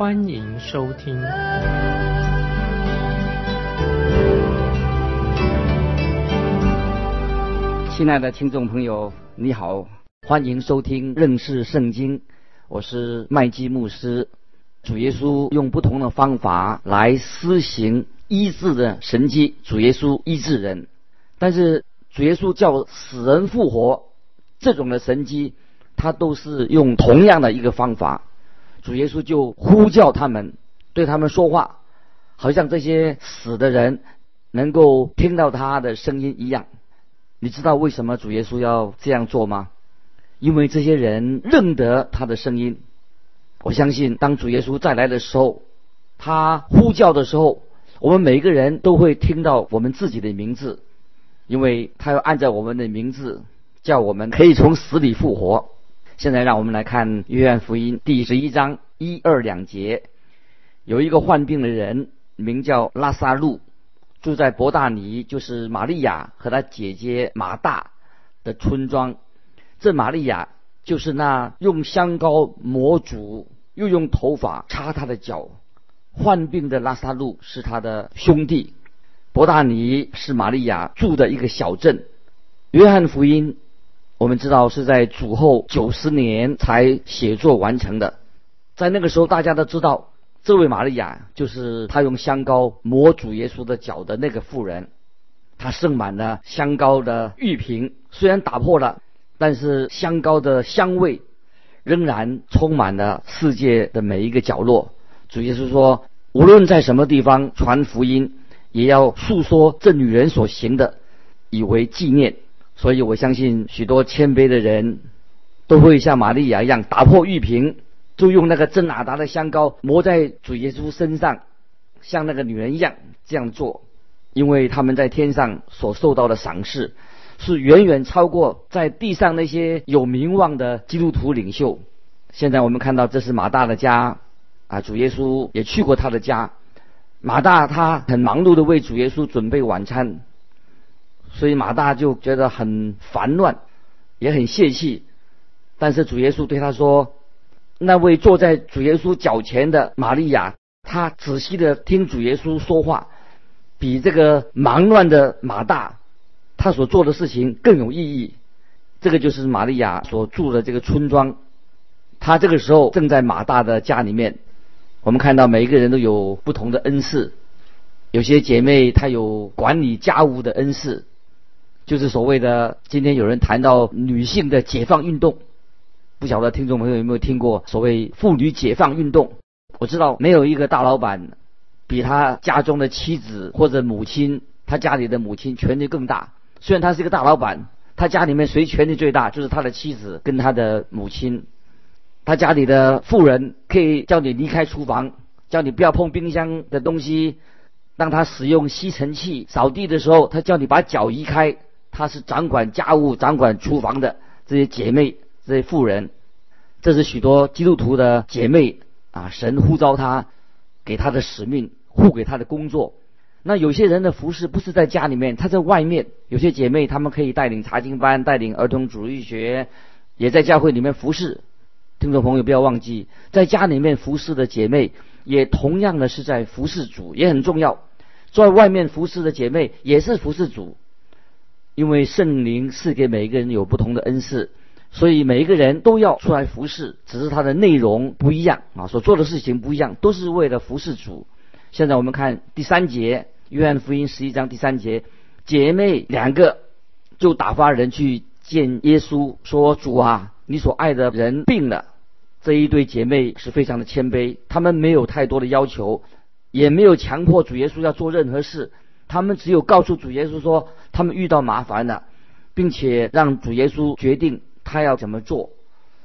欢迎收听。亲爱的听众朋友，你好，欢迎收听认识圣经，我是麦基牧师。主耶稣用不同的方法来施行医治的神迹，主耶稣医治人，但是。主耶稣叫死人复活，这种的神迹，他都是用同样的一个方法。主耶稣就呼叫他们，对他们说话，好像这些死的人能够听到他的声音一样。你知道为什么主耶稣要这样做吗？因为这些人认得他的声音。我相信，当主耶稣再来的时候，他呼叫的时候，我们每个人都会听到我们自己的名字。因为他要按照我们的名字叫我们可以从死里复活。现在让我们来看约翰福音第十一章一二两节，有一个患病的人名叫拉萨路，住在伯大尼，就是玛利亚和他姐姐马大的村庄。这玛利亚就是那用香膏抹主，又用头发擦他的脚。患病的拉萨路是他的兄弟。伯大尼是玛利亚住的一个小镇。约翰福音，我们知道是在主后九十年才写作完成的。在那个时候，大家都知道这位玛利亚就是他用香膏抹主耶稣的脚的那个妇人。他盛满了香膏的玉瓶，虽然打破了，但是香膏的香味仍然充满了世界的每一个角落。主耶稣说：“无论在什么地方传福音。”也要诉说这女人所行的，以为纪念。所以我相信许多谦卑的人都会像玛利亚一样，打破玉瓶，就用那个真哪达的香膏抹在主耶稣身上，像那个女人一样这样做，因为他们在天上所受到的赏识，是远远超过在地上那些有名望的基督徒领袖。现在我们看到这是马大的家，啊，主耶稣也去过他的家。马大他很忙碌的为主耶稣准备晚餐，所以马大就觉得很烦乱，也很泄气。但是主耶稣对他说：“那位坐在主耶稣脚前的玛利亚，她仔细的听主耶稣说话，比这个忙乱的马大他所做的事情更有意义。”这个就是玛利亚所住的这个村庄，他这个时候正在马大的家里面。我们看到每一个人都有不同的恩赐，有些姐妹她有管理家务的恩赐，就是所谓的今天有人谈到女性的解放运动，不晓得听众朋友有没有听过所谓妇女解放运动？我知道没有一个大老板比他家中的妻子或者母亲，他家里的母亲权力更大。虽然他是一个大老板，他家里面谁权力最大？就是他的妻子跟他的母亲。他家里的妇人可以叫你离开厨房，叫你不要碰冰箱的东西。当他使用吸尘器扫地的时候，他叫你把脚移开。她是掌管家务、掌管厨房的这些姐妹、这些妇人。这是许多基督徒的姐妹啊，神呼召她给她的使命，护给她的工作。那有些人的服饰不是在家里面，他在外面。有些姐妹她们可以带领查经班，带领儿童主义学，也在教会里面服侍。听众朋友，不要忘记，在家里面服侍的姐妹，也同样的是在服侍主，也很重要。在外面服侍的姐妹，也是服侍主。因为圣灵是给每一个人有不同的恩赐，所以每一个人都要出来服侍，只是它的内容不一样啊，所做的事情不一样，都是为了服侍主。现在我们看第三节，约翰福音十一章第三节，姐妹两个就打发人去见耶稣，说：“主啊，你所爱的人病了。”这一对姐妹是非常的谦卑，她们没有太多的要求，也没有强迫主耶稣要做任何事，他们只有告诉主耶稣说他们遇到麻烦了，并且让主耶稣决定他要怎么做。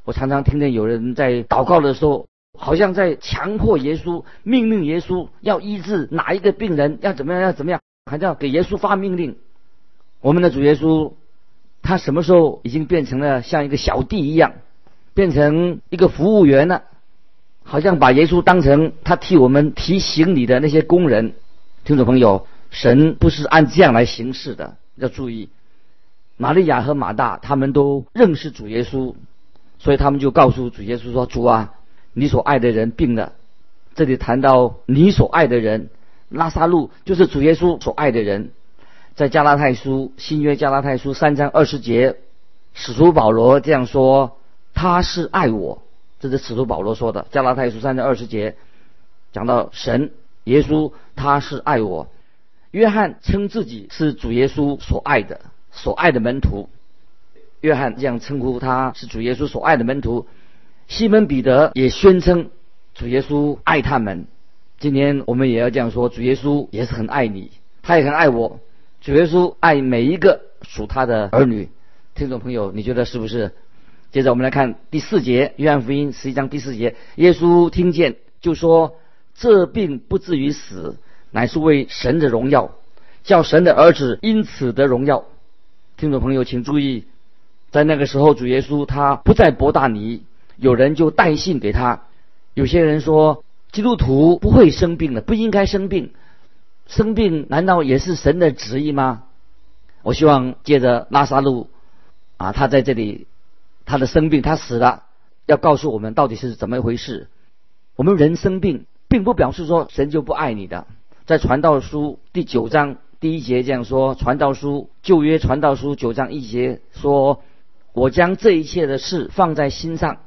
我常常听见有人在祷告的时候好像在强迫耶稣，命令耶稣要医治哪一个病人，要怎么样，要怎么样，还要给耶稣发命令。我们的主耶稣，他什么时候已经变成了像一个小弟一样，变成一个服务员了？好像把耶稣当成他替我们提行李的那些工人。听众朋友，神不是按这样来行事的，要注意。玛利亚和马大他们都认识主耶稣，所以他们就告诉主耶稣说：“主啊。”你所爱的人病了，这里谈到你所爱的人拉萨路，就是主耶稣所爱的人。在加拉太书新约加拉太书三章二十节，使徒保罗这样说：“他是爱我。”这是使徒保罗说的。加拉太书三章二十节讲到神耶稣，他是爱我。约翰称自己是主耶稣所爱的，所爱的门徒。约翰这样称呼他是主耶稣所爱的门徒。西门彼得也宣称主耶稣爱他们。今天我们也要这样说：主耶稣也是很爱你，他也很爱我。主耶稣爱每一个属他的儿女。听众朋友，你觉得是不是？接着我们来看第四节，约翰福音十一章第四节，耶稣听见就说：“这病不至于死，乃是为神的荣耀，叫神的儿子因此得荣耀。”听众朋友，请注意，在那个时候，主耶稣他不在伯大尼。有人就带信给他，有些人说基督徒不会生病的，不应该生病，生病难道也是神的旨意吗？我希望借着拉萨路啊，他在这里，他的生病，他死了，要告诉我们到底是怎么一回事。我们人生病，并不表示说神就不爱你的。在传道书第九章第一节这样说：传道书旧约传道书九章一节说：“我将这一切的事放在心上。”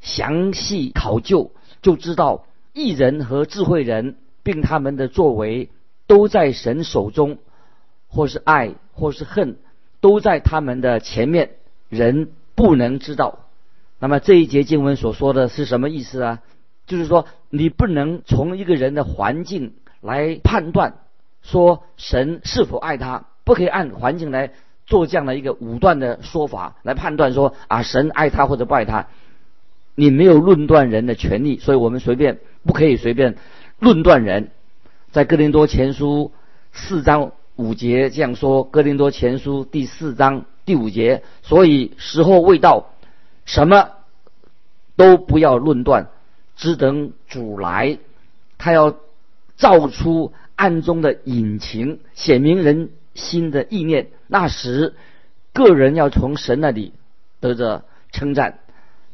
详细考究，就知道艺人和智慧人，并他们的作为，都在神手中，或是爱，或是恨，都在他们的前面，人不能知道。那么这一节经文所说的是什么意思啊？就是说，你不能从一个人的环境来判断，说神是否爱他，不可以按环境来做这样的一个武断的说法来判断说啊，神爱他或者不爱他。你没有论断人的权利，所以我们随便不可以随便论断人。在哥林多前书四章五节这样说：哥林多前书第四章第五节，所以时候未到，什么都不要论断，只等主来，他要照出暗中的隐情，显明人心的意念。那时，个人要从神那里得着称赞。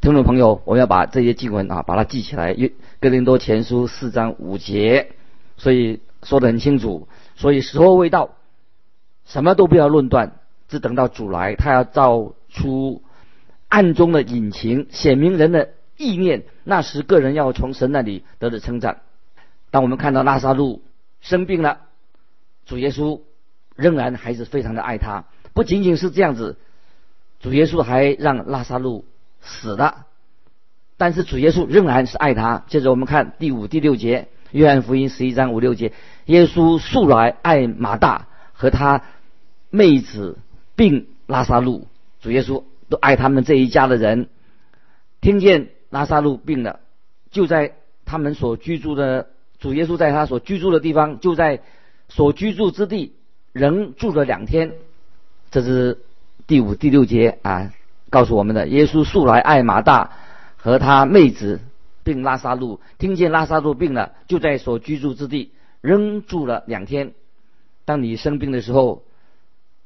听众朋友，我们要把这些经文啊，把它记起来。约哥林多前书四章五节，所以说得很清楚。所以时候未到，什么都不要论断，只等到主来，他要照出暗中的隐情，显明人的意念。那时个人要从神那里得着称赞。当我们看到拉萨路生病了，主耶稣仍然还是非常的爱他。不仅仅是这样子，主耶稣还让拉萨路。死了，但是主耶稣仍然是爱他。接着我们看第五、第六节，约翰福音十一章五六节，耶稣素来爱马大和他妹子并拉萨路，主耶稣都爱他们这一家的人。听见拉萨路病了，就在他们所居住的主耶稣在他所居住的地方，就在所居住之地仍住了两天。这是第五、第六节啊。告诉我们的耶稣素来爱马大和他妹子，并拉萨路。听见拉萨路病了，就在所居住之地仍住了两天。当你生病的时候，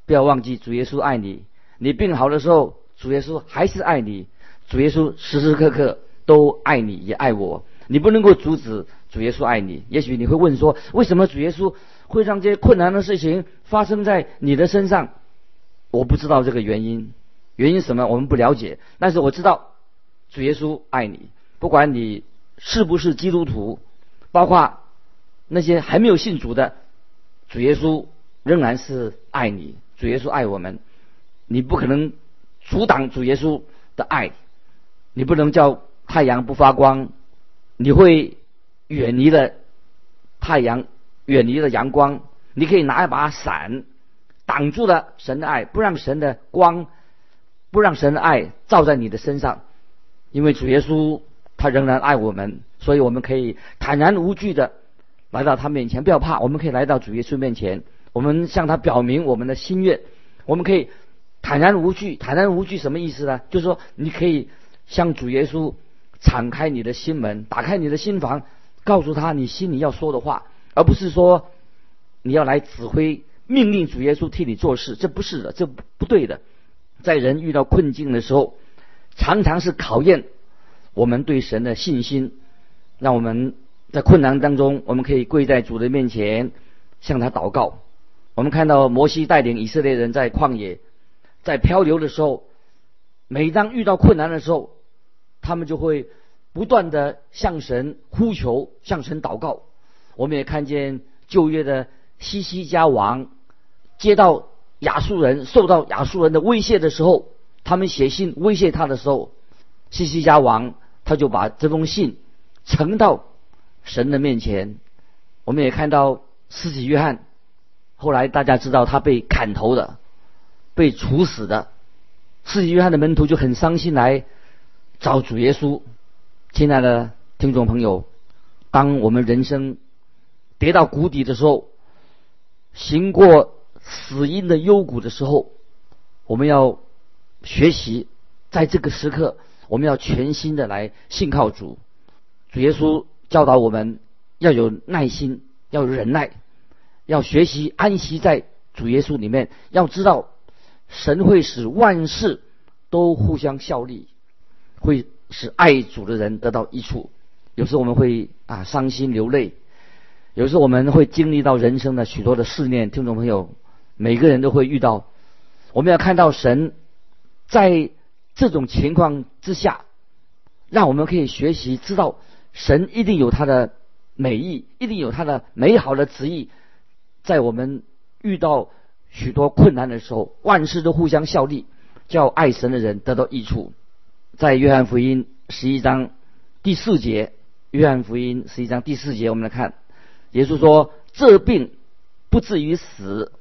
不要忘记主耶稣爱你。你病好的时候，主耶稣还是爱你。主耶稣时时刻刻都爱你，也爱我。你不能够阻止主耶稣爱你。也许你会问说，为什么主耶稣会让这些困难的事情发生在你的身上？我不知道这个原因。原因什么？我们不了解，但是我知道，主耶稣爱你，不管你是不是基督徒，包括那些还没有信主的，主耶稣仍然是爱你。主耶稣爱我们，你不可能阻挡主耶稣的爱，你不能叫太阳不发光，你会远离了太阳，远离了阳光。你可以拿一把伞挡住了神的爱，不让神的光。不让神的爱照在你的身上，因为主耶稣他仍然爱我们，所以我们可以坦然无惧的来到他面前，不要怕，我们可以来到主耶稣面前，我们向他表明我们的心愿，我们可以坦然无惧。坦然无惧什么意思呢？就是说你可以向主耶稣敞开你的心门，打开你的心房，告诉他你心里要说的话，而不是说你要来指挥命令主耶稣替你做事，这不是的，这不对的。在人遇到困境的时候，常常是考验。我们对神的信心，让我们在困难当中，我们可以跪在主的面前向他祷告。我们看到摩西带领以色列人在旷野，在漂流的时候，每当遇到困难的时候，他们就会不断的向神呼求，向神祷告。我们也看见旧约的西西家王接到亚述人受到亚述人的威胁的时候，他们写信威胁他的时候，西西家王。他就把这封信呈到神的面前。我们也看到施洗约翰，后来大家知道他被砍头的，被处死的。施洗约翰的门徒就很伤心来找主耶稣。亲爱的听众朋友，当我们人生跌到谷底的时候，行过死荫的幽谷的时候，我们要学习在这个时刻。我们要全心的来信靠主，主耶稣教导我们要有耐心，要忍耐，要学习安息在主耶稣里面。要知道，神会使万事都互相效力，会使爱主的人得到益处。有时我们会啊伤心流泪，有时我们会经历到人生的许多的试炼。听众朋友，每个人都会遇到。我们要看到神在。这种情况之下，让我们可以学习知道，神一定有他的美意，一定有他的美好的旨意，在我们遇到许多困难的时候，万事都互相效力，叫爱神的人得到益处。在约翰福音十一章第四节，约翰福音十一章第四节，我们来看，耶稣说：“这病不至于死，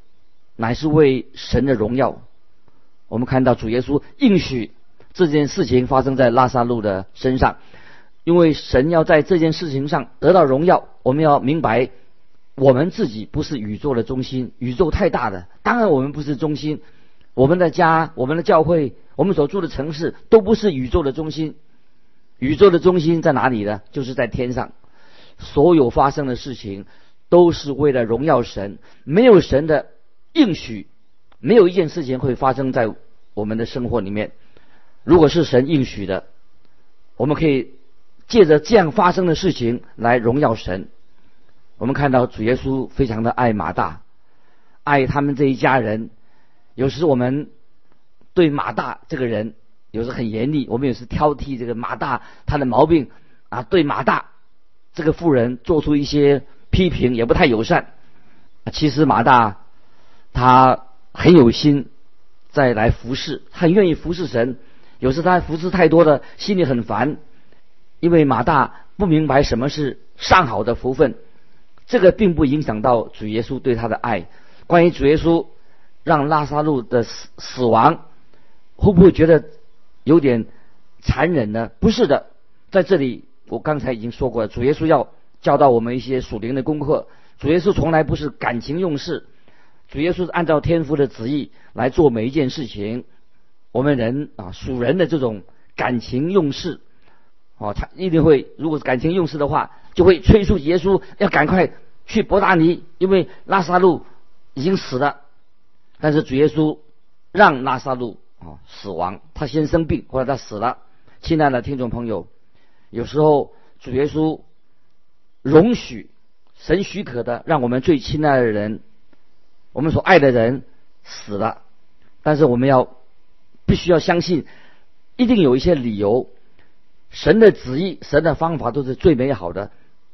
乃是为神的荣耀。”我们看到主耶稣应许。这件事情发生在拉萨路的身上，因为神要在这件事情上得到荣耀。我们要明白，我们自己不是宇宙的中心，宇宙太大了。当然，我们不是中心，我们的家、我们的教会、我们所住的城市都不是宇宙的中心。宇宙的中心在哪里呢？就是在天上。所有发生的事情都是为了荣耀神。没有神的应许，没有一件事情会发生在我们的生活里面。如果是神应许的，我们可以借着这样发生的事情来荣耀神。我们看到主耶稣非常的爱马大，爱他们这一家人。有时我们对马大这个人有时很严厉，我们也是挑剔这个马大他的毛病啊，对马大这个妇人做出一些批评，也不太友善。其实马大他很有心再来服侍，很愿意服侍神。有时他服侍太多的，心里很烦，因为马大不明白什么是上好的福分，这个并不影响到主耶稣对他的爱。关于主耶稣让拉萨路的死死亡，会不会觉得有点残忍呢？不是的，在这里我刚才已经说过了，主耶稣要教导我们一些属灵的功课。主耶稣从来不是感情用事，主耶稣是按照天父的旨意来做每一件事情。我们人啊，属人的这种感情用事，哦，他一定会，如果是感情用事的话，就会催促耶稣要赶快去伯大尼，因为拉萨路已经死了。但是主耶稣让拉萨路啊死亡，他先生病，或者他死了。亲爱的听众朋友，有时候主耶稣容许神许可的，让我们最亲爱的人，我们所爱的人死了，但是我们要。必须要相信，一定有一些理由。神的旨意、神的方法都是最美好的。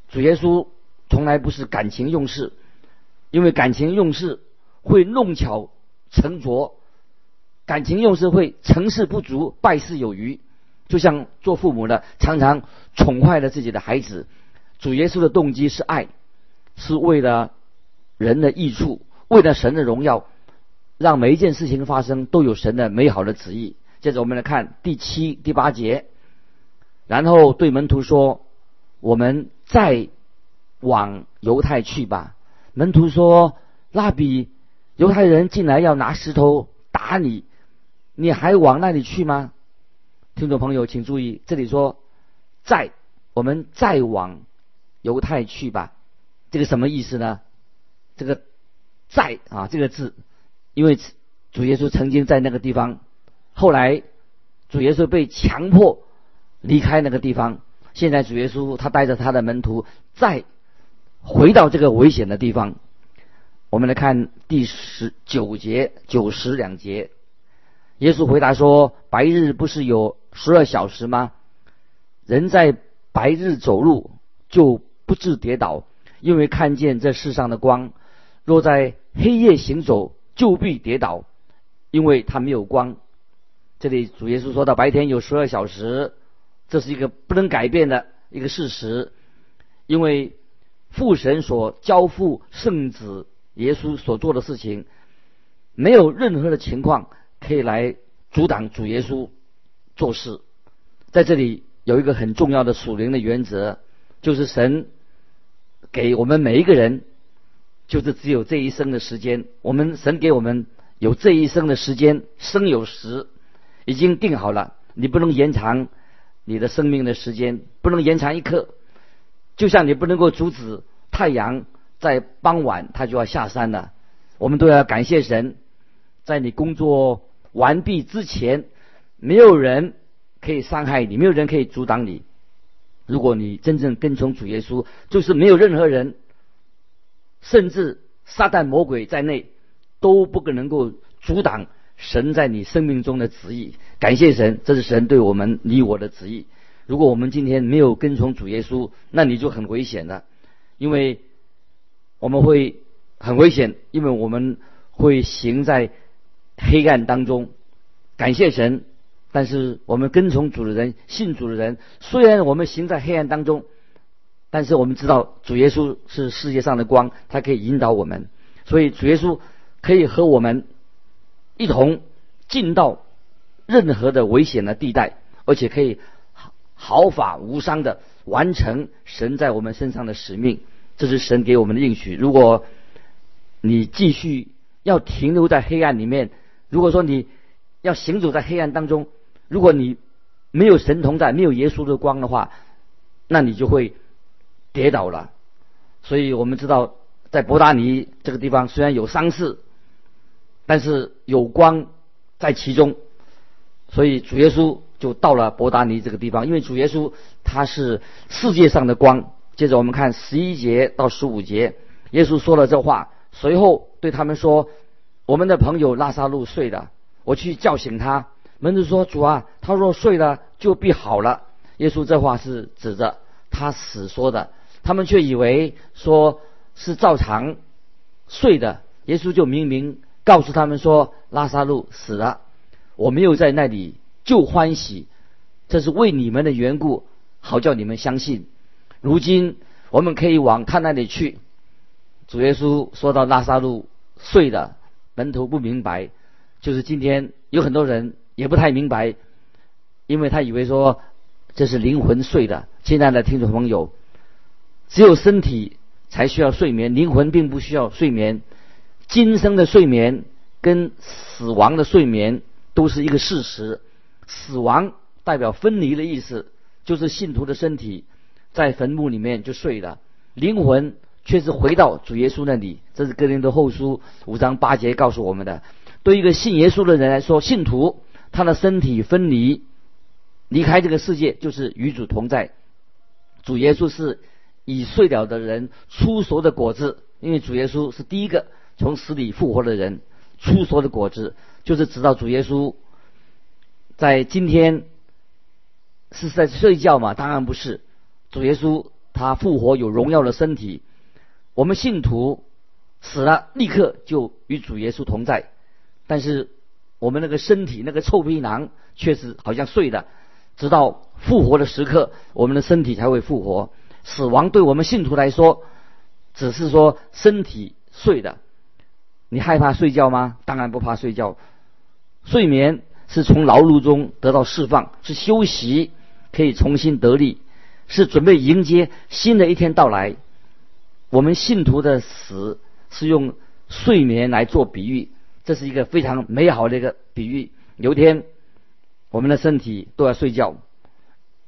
主耶稣从来不是感情用事，因为感情用事会弄巧成拙，感情用事会成事不足、败事有余。就像做父母的常常宠坏了自己的孩子。主耶稣的动机是爱，是为了人的益处，为了神的荣耀。让每一件事情发生都有神的美好的旨意。接着我们来看第七、第八节。然后对门徒说：“我们再往犹太去吧。”门徒说：“蜡比，犹太人进来要拿石头打你，你还往那里去吗？”听众朋友，请注意，这里说“再”，我们再往犹太去吧。这个什么意思呢？这个“在”啊，这个字，因为主耶稣曾经在那个地方，后来主耶稣被强迫离开那个地方，现在主耶稣他带着他的门徒再回到这个危险的地方。我们来看第十九节、九十两节，耶稣回答说：“白日不是有十二小时吗？人在白日走路就不致跌倒，因为看见这世上的光；若在黑夜行走，就必跌倒，因为他没有光。”这里主耶稣说到白天有十二小时，这是一个不能改变的一个事实，因为父神所交付圣子。耶稣所做的事情，没有任何的情况可以来阻挡主耶稣做事。在这里有一个很重要的属灵的原则，就是神给我们每一个人，就是只有这一生的时间。我们神给我们有这一生的时间，生有时已经定好了，你不能延长你的生命的时间，不能延长一刻。就像你不能够阻止太阳。在傍晚，他就要下山了。我们都要感谢神，在你工作完毕之前，没有人可以伤害你，没有人可以阻挡你。如果你真正跟从主耶稣，就是没有任何人，甚至撒旦魔鬼在内，都不可能够阻挡神在你生命中的旨意。感谢神，这是神对我们你我的旨意。如果我们今天没有跟从主耶稣，那你就很危险了，因为。我们会很危险，因为我们会行在黑暗当中。感谢神，但是我们跟从主的人、信主的人，虽然我们行在黑暗当中，但是我们知道主耶稣是世界上的光，他可以引导我们。所以主耶稣可以和我们一同进到任何的危险的地带，而且可以毫发无伤的完成神在我们身上的使命。这是神给我们的应许。如果你继续要停留在黑暗里面，如果说你要行走在黑暗当中，如果你没有神同在，没有耶稣的光的话，那你就会跌倒了。所以我们知道，在伯达尼这个地方虽然有丧事，但是有光在其中，所以主耶稣就到了伯达尼这个地方，因为主耶稣他是世界上的光。接着我们看十一节到十五节，耶稣说了这话，随后对他们说：“我们的朋友拉萨路睡了，我去叫醒他。”门徒说：“主啊，他若睡了，就必好了。”耶稣这话是指着他死说的，他们却以为说是照常睡的。耶稣就明明告诉他们说：“拉萨路死了，我没有在那里就欢喜，这是为你们的缘故，好叫你们相信。”如今我们可以往他那里去。主耶稣说到拉萨路睡的门徒不明白，就是今天有很多人也不太明白，因为他以为说这是灵魂睡的。亲爱的听众朋友，只有身体才需要睡眠，灵魂并不需要睡眠。今生的睡眠跟死亡的睡眠都是一个事实。死亡代表分离的意思，就是信徒的身体。在坟墓里面就睡了，灵魂却是回到主耶稣那里。这是哥林多后书五章八节告诉我们的。对一个信耶稣的人来说，信徒他的身体分离，离开这个世界就是与主同在。主耶稣是已睡了的人出熟的果子，因为主耶稣是第一个从死里复活的人，出熟的果子就是知道主耶稣在今天是在睡觉吗？当然不是。主耶稣他复活有荣耀的身体，我们信徒死了立刻就与主耶稣同在，但是我们那个身体那个臭皮囊却是好像睡的，直到复活的时刻，我们的身体才会复活。死亡对我们信徒来说，只是说身体睡的。你害怕睡觉吗？当然不怕睡觉。睡眠是从劳碌中得到释放，是休息。可以重新得力，是准备迎接新的一天到来。我们信徒的死是用睡眠来做比喻，这是一个非常美好的一个比喻。有一天，我们的身体都要睡觉，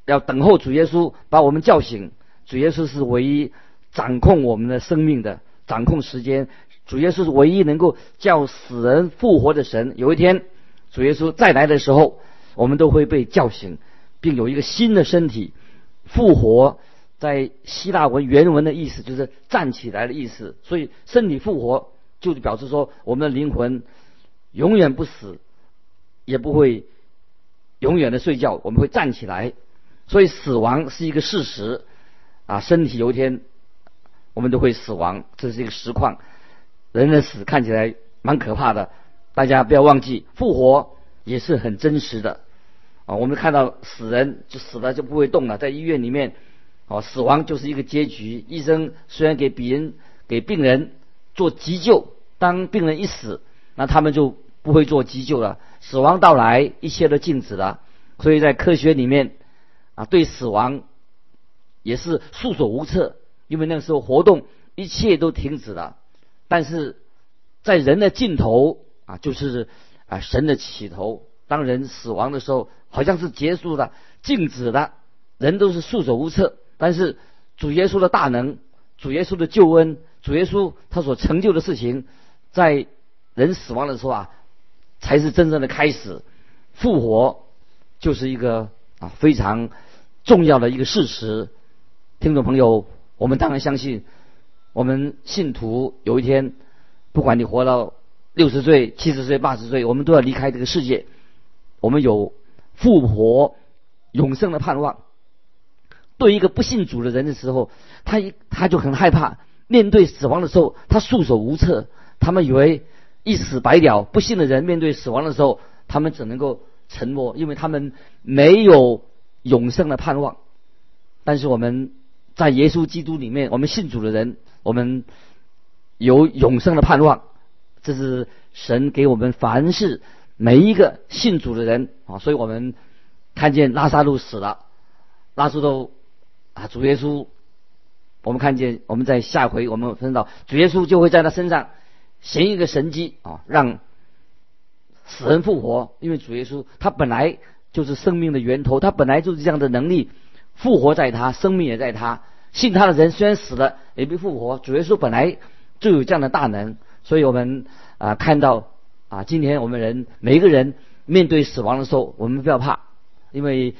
要等候主耶稣把我们叫醒。主耶稣是唯一掌控我们的生命的，掌控时间。主耶稣是唯一能够叫死人复活的神。有一天，主耶稣再来的时候，我们都会被叫醒，并有一个新的身体复活。在希腊文原文的意思就是站起来的意思，所以身体复活就表示说我们的灵魂永远不死，也不会永远的睡觉，我们会站起来。所以死亡是一个事实啊，身体有一天我们都会死亡，这是一个实况。人的死看起来蛮可怕的，大家不要忘记复活也是很真实的我们看到死人就死了就不会动了，在医院里面。哦，死亡就是一个结局。医生虽然给病人给病人做急救，当病人一死，那他们就不会做急救了。死亡到来，一切都静止了。所以在科学里面，啊，对死亡也是束手无策，因为那个时候活动一切都停止了。但是在人的尽头啊，就是啊神的起头。当人死亡的时候，好像是结束了、静止的，人都是束手无策。但是主耶稣的大能，主耶稣的救恩，主耶稣他所成就的事情，在人死亡的时候啊，才是真正的开始。复活就是一个啊非常重要的一个事实。听众朋友，我们当然相信，我们信徒有一天，不管你活到六十岁、七十岁、八十岁，我们都要离开这个世界。我们有复活永生的盼望。对一个不信主的人的时候，他一他就很害怕面对死亡的时候，他束手无策。他们以为一死百了。不信的人面对死亡的时候，他们只能够沉默，因为他们没有永生的盼望。但是我们在耶稣基督里面，我们信主的人，我们有永生的盼望。这是神给我们凡事每一个信主的人啊，所以我们看见拉萨路死了，拉萨路。啊，主耶稣，我们看见我们在下回我们分到主耶稣就会在他身上行一个神迹啊，让死人复活。因为主耶稣他本来就是生命的源头，他本来就是这样的能力，复活在他，生命也在他。信他的人虽然死了也被复活。主耶稣本来就有这样的大能，所以我们啊看到啊，今天我们人每一个人面对死亡的时候，我们不要怕，因为。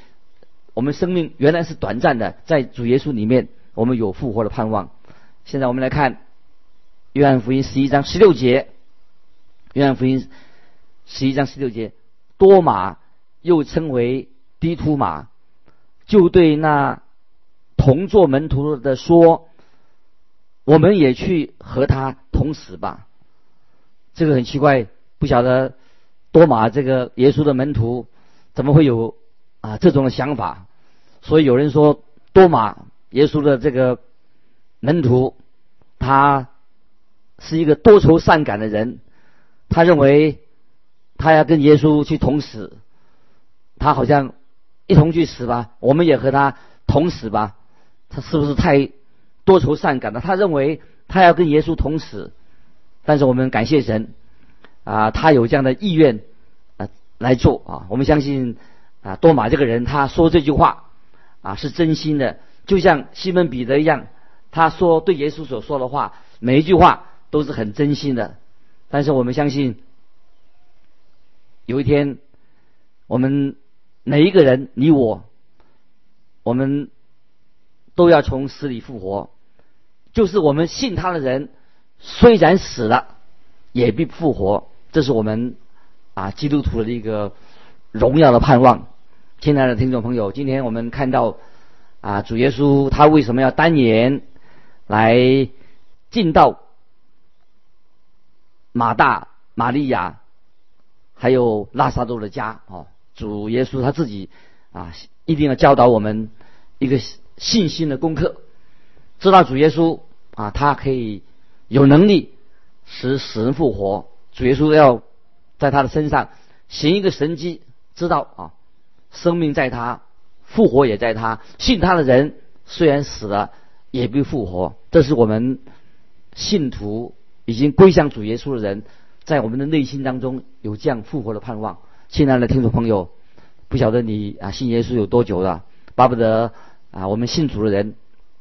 我们生命原来是短暂的，在主耶稣里面，我们有复活的盼望。现在我们来看约翰福音十一章十六节。约翰福音十一章十六节，多马又称为低突马，就对那同做门徒的说：“我们也去和他同死吧。”这个很奇怪，不晓得多马这个耶稣的门徒怎么会有？啊，这种的想法，所以有人说多马耶稣的这个门徒，他是一个多愁善感的人，他认为他要跟耶稣去同死，他好像一同去死吧，我们也和他同死吧，他是不是太多愁善感了？他认为他要跟耶稣同死，但是我们感谢神啊，他有这样的意愿啊来做啊，我们相信。啊，多马这个人，他说这句话啊是真心的，就像西门彼得一样，他说对耶稣所说的话，每一句话都是很真心的。但是我们相信，有一天，我们每一个人，你我，我们都要从死里复活。就是我们信他的人，虽然死了，也必复活。这是我们啊基督徒的一个荣耀的盼望。亲爱的听众朋友，今天我们看到啊，主耶稣他为什么要单言来进到马大、玛利亚还有拉萨路的家啊？主耶稣他自己啊，一定要教导我们一个信心的功课，知道主耶稣啊，他可以有能力使死人复活。主耶稣要在他的身上行一个神迹，知道啊。生命在他，复活也在他。信他的人虽然死了，也必复活。这是我们信徒已经归向主耶稣的人，在我们的内心当中有这样复活的盼望。亲爱的听众朋友，不晓得你啊信耶稣有多久了？巴不得啊我们信主的人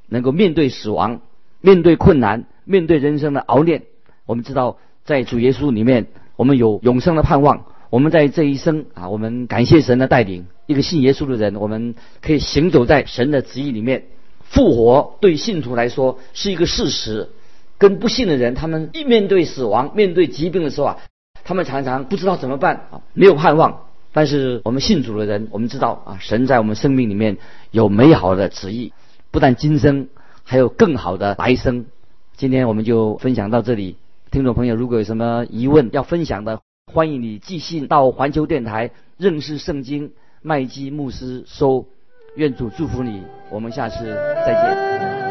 能够面对死亡、面对困难、面对人生的熬炼。我们知道，在主耶稣里面，我们有永生的盼望。我们在这一生啊，我们感谢神的带领。一个信耶稣的人，我们可以行走在神的旨意里面。复活对信徒来说是一个事实，跟不信的人，他们一面对死亡、面对疾病的时候啊，他们常常不知道怎么办啊，没有盼望。但是我们信主的人，我们知道啊，神在我们生命里面有美好的旨意，不但今生，还有更好的来生。今天我们就分享到这里。听众朋友，如果有什么疑问要分享的，欢迎你寄信到环球电台认识圣经麦基牧师收。愿主祝福你，我们下次再见。